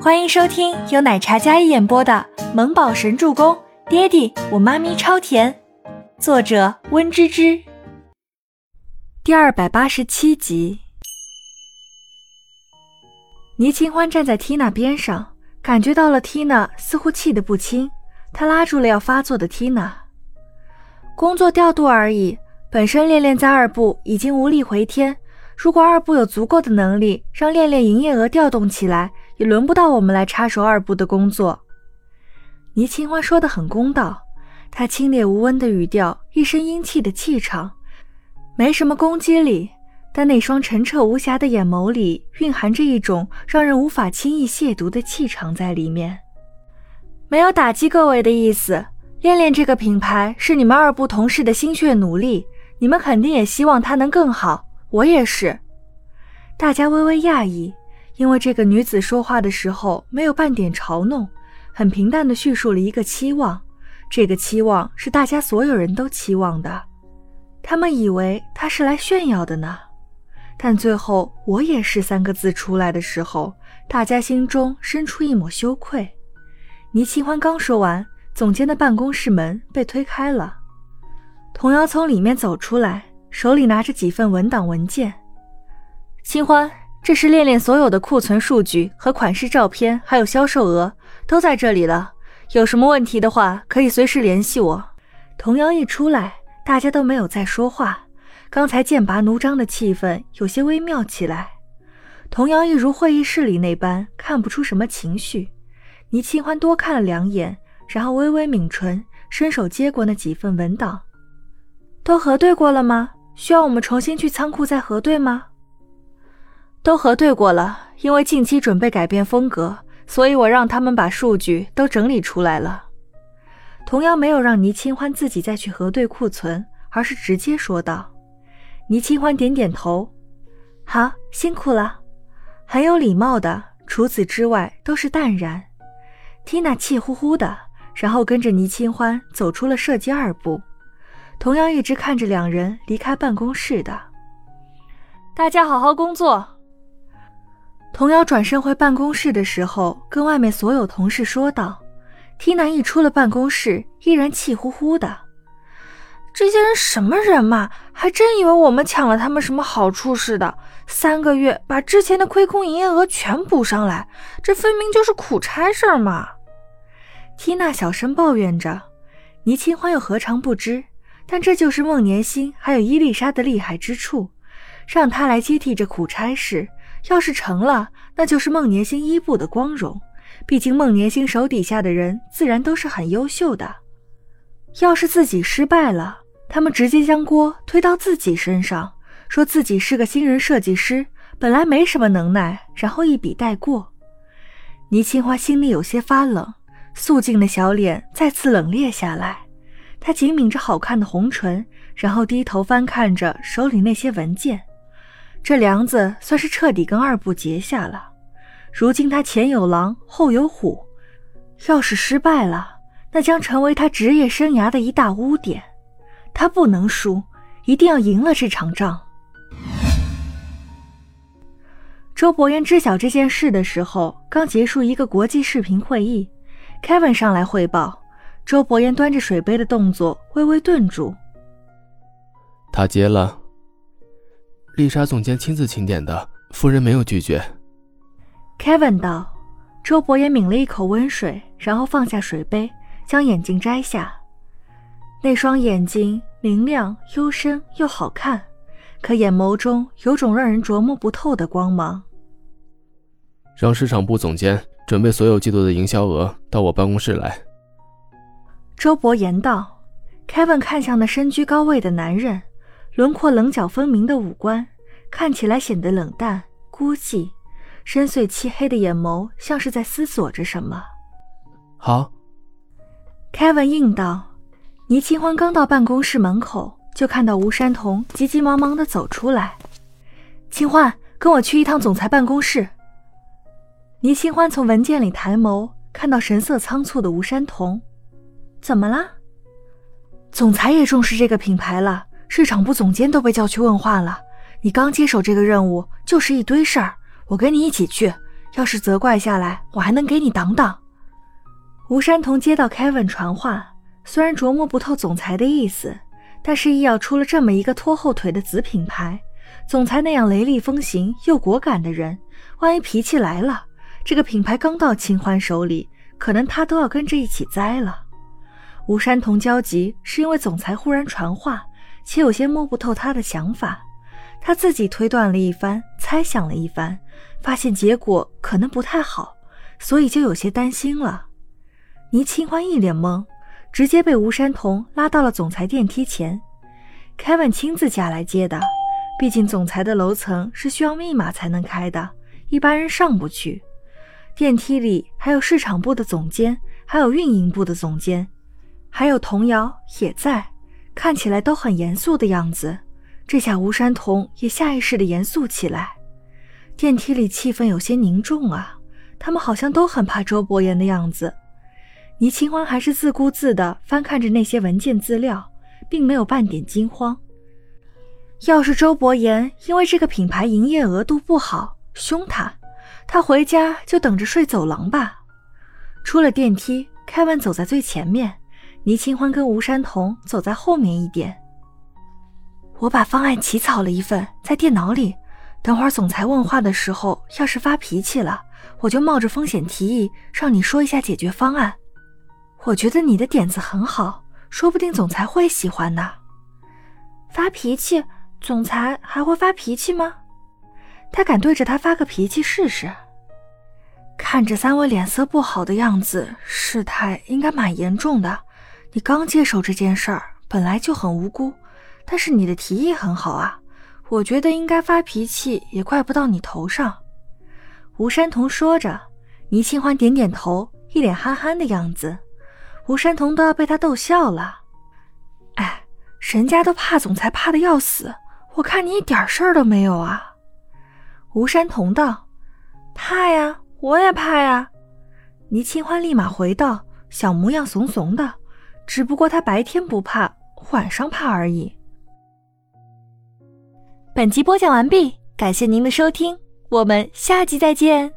欢迎收听由奶茶一演播的《萌宝神助攻》，爹地我妈咪超甜，作者温芝芝。第二百八十七集。倪清欢站在 Tina 边上，感觉到了 Tina 似乎气得不轻，他拉住了要发作的 Tina。工作调度而已，本身恋恋在二部已经无力回天。如果二部有足够的能力让恋恋营业额调动起来，也轮不到我们来插手二部的工作。倪清欢说的很公道，她清冽无温的语调，一身英气的气场，没什么攻击力，但那双澄澈无瑕的眼眸里蕴含着一种让人无法轻易亵渎的气场在里面。没有打击各位的意思，恋恋这个品牌是你们二部同事的心血努力，你们肯定也希望它能更好。我也是，大家微微讶异，因为这个女子说话的时候没有半点嘲弄，很平淡的叙述了一个期望，这个期望是大家所有人都期望的，他们以为她是来炫耀的呢，但最后“我也是”三个字出来的时候，大家心中生出一抹羞愧。倪清欢刚说完，总监的办公室门被推开了，童瑶从里面走出来。手里拿着几份文档文件，清欢，这是恋恋所有的库存数据和款式照片，还有销售额都在这里了。有什么问题的话，可以随时联系我。童谣一出来，大家都没有再说话。刚才剑拔弩张的气氛有些微妙起来。童谣一如会议室里那般，看不出什么情绪。倪清欢多看了两眼，然后微微抿唇，伸手接过那几份文档。都核对过了吗？需要我们重新去仓库再核对吗？都核对过了，因为近期准备改变风格，所以我让他们把数据都整理出来了。童瑶没有让倪清欢自己再去核对库存，而是直接说道。倪清欢点点头，好，辛苦了，很有礼貌的。除此之外都是淡然。缇娜气呼呼的，然后跟着倪清欢走出了设计二部。同样一直看着两人离开办公室的，大家好好工作。童瑶转身回办公室的时候，跟外面所有同事说道：“Tina 一出了办公室，依然气呼呼的。这些人什么人嘛？还真以为我们抢了他们什么好处似的？三个月把之前的亏空营业额全补上来，这分明就是苦差事嘛！”Tina 小声抱怨着，倪清欢又何尝不知？但这就是孟年星还有伊丽莎的厉害之处，让他来接替这苦差事。要是成了，那就是孟年星伊布的光荣。毕竟孟年星手底下的人自然都是很优秀的。要是自己失败了，他们直接将锅推到自己身上，说自己是个新人设计师，本来没什么能耐，然后一笔带过。倪清华心里有些发冷，素净的小脸再次冷冽下来。他紧抿着好看的红唇，然后低头翻看着手里那些文件。这梁子算是彻底跟二部结下了。如今他前有狼，后有虎，要是失败了，那将成为他职业生涯的一大污点。他不能输，一定要赢了这场仗。周伯言知晓这件事的时候，刚结束一个国际视频会议，Kevin 上来汇报。周伯言端着水杯的动作微微顿住。他接了。丽莎总监亲自请点的，夫人没有拒绝。Kevin 道。周伯言抿了一口温水，然后放下水杯，将眼镜摘下。那双眼睛明亮、幽深又好看，可眼眸中有种让人琢磨不透的光芒。让市场部总监准备所有季度的营销额到我办公室来。周伯言道：“Kevin 看向那身居高位的男人，轮廓棱角分明的五官看起来显得冷淡孤寂，深邃漆黑的眼眸像是在思索着什么。”好，Kevin 应道。倪清欢刚到办公室门口，就看到吴山童急急忙忙地走出来。清欢，跟我去一趟总裁办公室。倪清欢从文件里抬眸，看到神色仓促的吴山童。怎么了？总裁也重视这个品牌了，市场部总监都被叫去问话了。你刚接手这个任务，就是一堆事儿。我跟你一起去，要是责怪下来，我还能给你挡挡。吴山童接到 Kevin 传话，虽然琢磨不透总裁的意思，但是医药出了这么一个拖后腿的子品牌，总裁那样雷厉风行又果敢的人，万一脾气来了，这个品牌刚到秦欢手里，可能他都要跟着一起栽了。吴山童焦急，是因为总裁忽然传话，且有些摸不透他的想法。他自己推断了一番，猜想了一番，发现结果可能不太好，所以就有些担心了。倪清欢一脸懵，直接被吴山童拉到了总裁电梯前。Kevin 亲自下来接的，毕竟总裁的楼层是需要密码才能开的，一般人上不去。电梯里还有市场部的总监，还有运营部的总监。还有童瑶也在，看起来都很严肃的样子。这下吴山童也下意识的严肃起来。电梯里气氛有些凝重啊，他们好像都很怕周伯言的样子。倪清欢还是自顾自的翻看着那些文件资料，并没有半点惊慌。要是周伯言因为这个品牌营业额度不好凶他，他回家就等着睡走廊吧。出了电梯，凯文走在最前面。倪清欢跟吴山童走在后面一点。我把方案起草了一份，在电脑里。等会儿总裁问话的时候，要是发脾气了，我就冒着风险提议，让你说一下解决方案。我觉得你的点子很好，说不定总裁会喜欢呢。发脾气？总裁还会发脾气吗？他敢对着他发个脾气试试？看着三位脸色不好的样子，事态应该蛮严重的。你刚接手这件事儿，本来就很无辜，但是你的提议很好啊，我觉得应该发脾气也怪不到你头上。吴山童说着，倪清欢点点头，一脸憨憨的样子，吴山童都要被他逗笑了。哎，人家都怕总裁怕的要死，我看你一点事儿都没有啊。吴山童道：“怕呀，我也怕呀。”倪清欢立马回道：“小模样怂怂的。”只不过他白天不怕，晚上怕而已。本集播讲完毕，感谢您的收听，我们下集再见。